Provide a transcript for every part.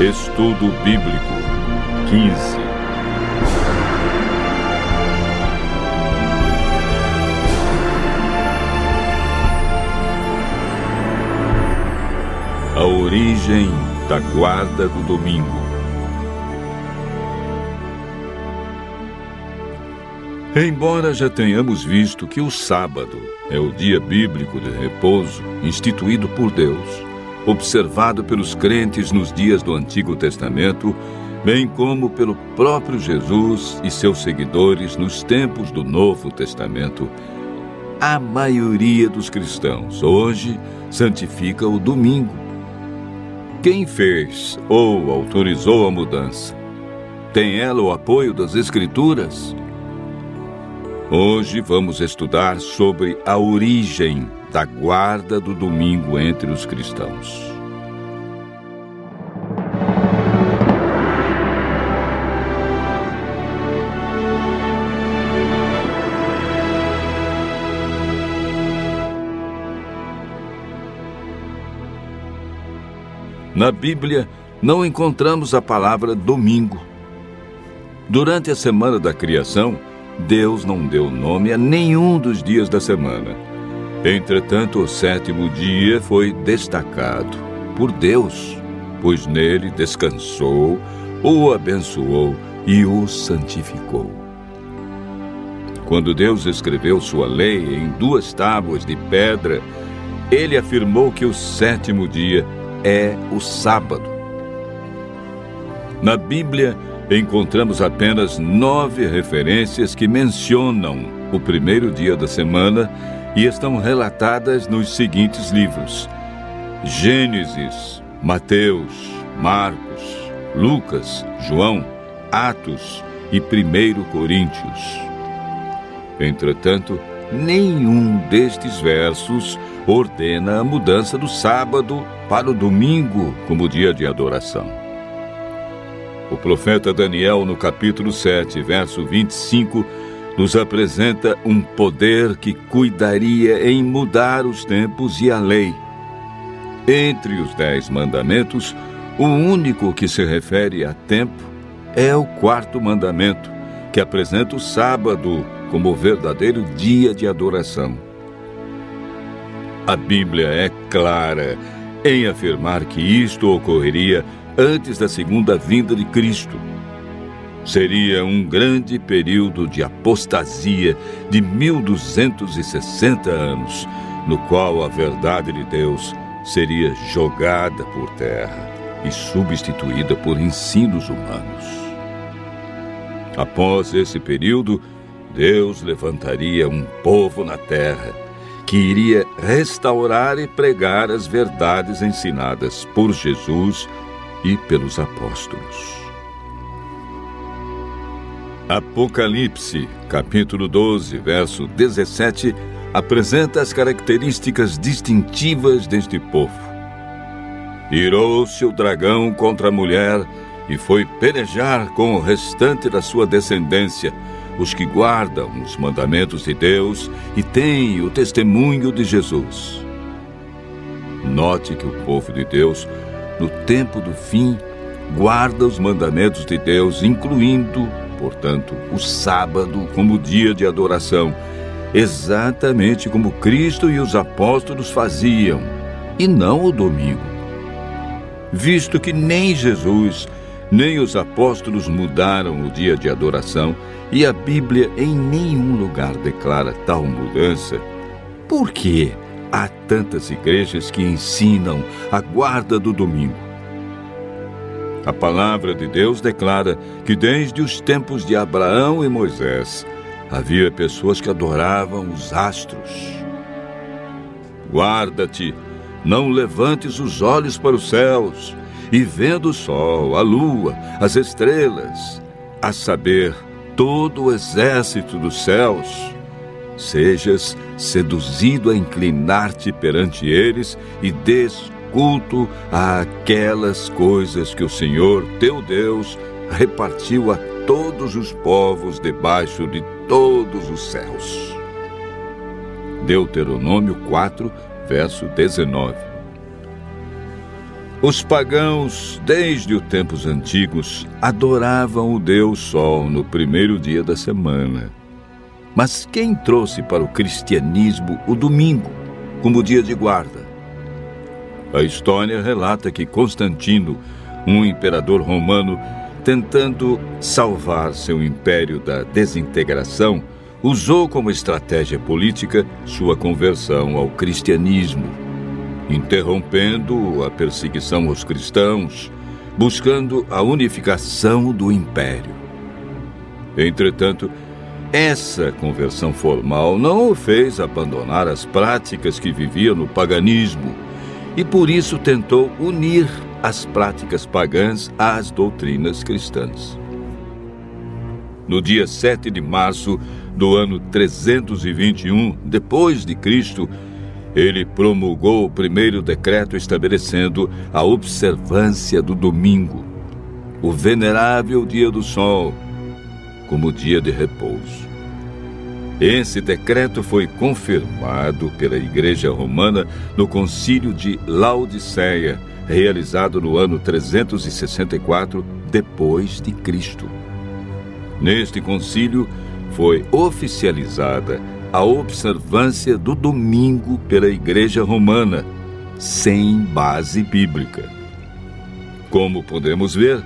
Estudo Bíblico 15 A origem da guarda do domingo. Embora já tenhamos visto que o sábado é o dia bíblico de repouso instituído por Deus, observado pelos crentes nos dias do Antigo Testamento, bem como pelo próprio Jesus e seus seguidores nos tempos do Novo Testamento, a maioria dos cristãos hoje santifica o domingo. Quem fez ou autorizou a mudança? Tem ela o apoio das Escrituras? Hoje vamos estudar sobre a origem da guarda do domingo entre os cristãos. Na Bíblia, não encontramos a palavra domingo. Durante a semana da criação, Deus não deu nome a nenhum dos dias da semana. Entretanto, o sétimo dia foi destacado por Deus, pois nele descansou, o abençoou e o santificou. Quando Deus escreveu sua lei em duas tábuas de pedra, ele afirmou que o sétimo dia é o sábado. Na Bíblia, encontramos apenas nove referências que mencionam o primeiro dia da semana e estão relatadas nos seguintes livros: Gênesis, Mateus, Marcos, Lucas, João, Atos e 1 Coríntios. Entretanto, nenhum destes versos ordena a mudança do sábado para o domingo como dia de adoração. O profeta Daniel, no capítulo 7, verso 25, nos apresenta um poder que cuidaria em mudar os tempos e a lei. Entre os dez mandamentos, o único que se refere a tempo é o quarto mandamento, que apresenta o sábado como verdadeiro dia de adoração. A Bíblia é clara em afirmar que isto ocorreria antes da segunda vinda de Cristo. Seria um grande período de apostasia de 1260 anos, no qual a verdade de Deus seria jogada por terra e substituída por ensinos humanos. Após esse período, Deus levantaria um povo na terra que iria restaurar e pregar as verdades ensinadas por Jesus e pelos apóstolos. Apocalipse, capítulo 12, verso 17, apresenta as características distintivas deste povo. Irou-se o dragão contra a mulher e foi pelejar com o restante da sua descendência, os que guardam os mandamentos de Deus e têm o testemunho de Jesus. Note que o povo de Deus no tempo do fim, guarda os mandamentos de Deus, incluindo, portanto, o sábado como dia de adoração, exatamente como Cristo e os apóstolos faziam, e não o domingo. Visto que nem Jesus, nem os apóstolos mudaram o dia de adoração, e a Bíblia em nenhum lugar declara tal mudança, por quê? Há tantas igrejas que ensinam a guarda do domingo. A palavra de Deus declara que desde os tempos de Abraão e Moisés havia pessoas que adoravam os astros. Guarda-te, não levantes os olhos para os céus e vendo o sol, a lua, as estrelas, a saber, todo o exército dos céus sejas seduzido a inclinar-te perante eles e des culto àquelas coisas que o Senhor teu Deus repartiu a todos os povos debaixo de todos os céus. Deuteronômio 4, verso 19. Os pagãos, desde os tempos antigos, adoravam o Deus Sol no primeiro dia da semana. Mas quem trouxe para o cristianismo o domingo como dia de guarda? A história relata que Constantino, um imperador romano, tentando salvar seu império da desintegração, usou como estratégia política sua conversão ao cristianismo, interrompendo a perseguição aos cristãos, buscando a unificação do império. Entretanto, essa conversão formal não o fez abandonar as práticas que vivia no paganismo e por isso tentou unir as práticas pagãs às doutrinas cristãs. No dia 7 de março do ano 321 depois de Cristo, ele promulgou o primeiro decreto estabelecendo a observância do domingo, o venerável dia do sol, como dia de repouso. Esse decreto foi confirmado pela Igreja Romana no Concílio de Laodiceia, realizado no ano 364 depois de Cristo. Neste concílio foi oficializada a observância do domingo pela Igreja Romana, sem base bíblica. Como podemos ver,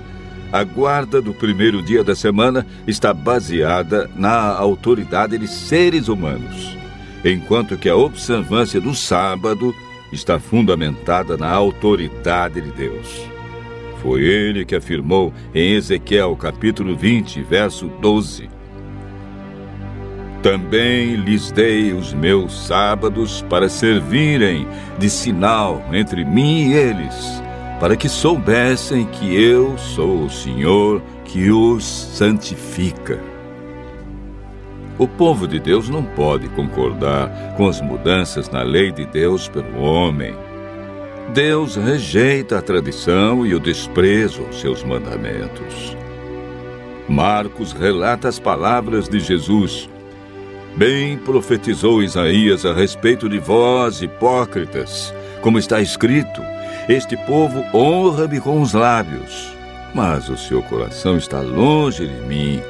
a guarda do primeiro dia da semana está baseada na autoridade de seres humanos, enquanto que a observância do sábado está fundamentada na autoridade de Deus. Foi ele que afirmou em Ezequiel capítulo 20, verso 12: Também lhes dei os meus sábados para servirem de sinal entre mim e eles para que soubessem que eu sou o Senhor que os santifica. O povo de Deus não pode concordar com as mudanças na lei de Deus pelo homem. Deus rejeita a tradição e o desprezo aos seus mandamentos. Marcos relata as palavras de Jesus. Bem profetizou Isaías a respeito de vós, hipócritas, como está escrito: este povo honra-me com os lábios, mas o seu coração está longe de mim,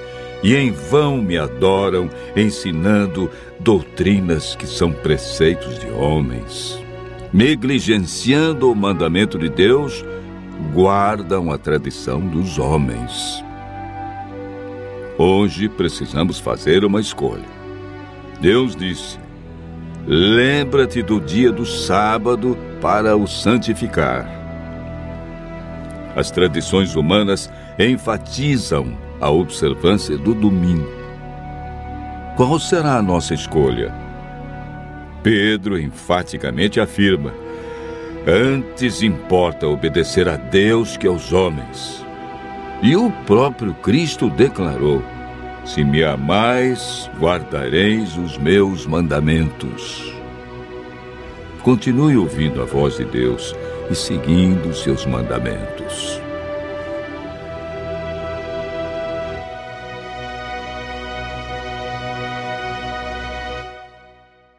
e em vão me adoram, ensinando doutrinas que são preceitos de homens. Negligenciando o mandamento de Deus, guardam a tradição dos homens. Hoje precisamos fazer uma escolha. Deus disse: Lembra-te do dia do sábado para o santificar. As tradições humanas enfatizam a observância do domingo. Qual será a nossa escolha? Pedro enfaticamente afirma: Antes importa obedecer a Deus que aos homens. E o próprio Cristo declarou: Se me amais, guardareis os meus mandamentos. Continue ouvindo a voz de Deus e seguindo seus mandamentos.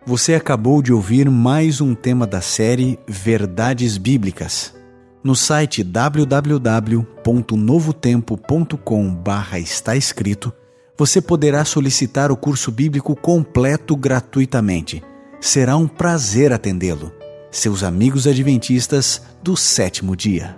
Você acabou de ouvir mais um tema da série Verdades Bíblicas. No site www.novotempo.com/barra está escrito, você poderá solicitar o curso bíblico completo gratuitamente será um prazer atendê-lo. Seus amigos adventistas do sétimo dia.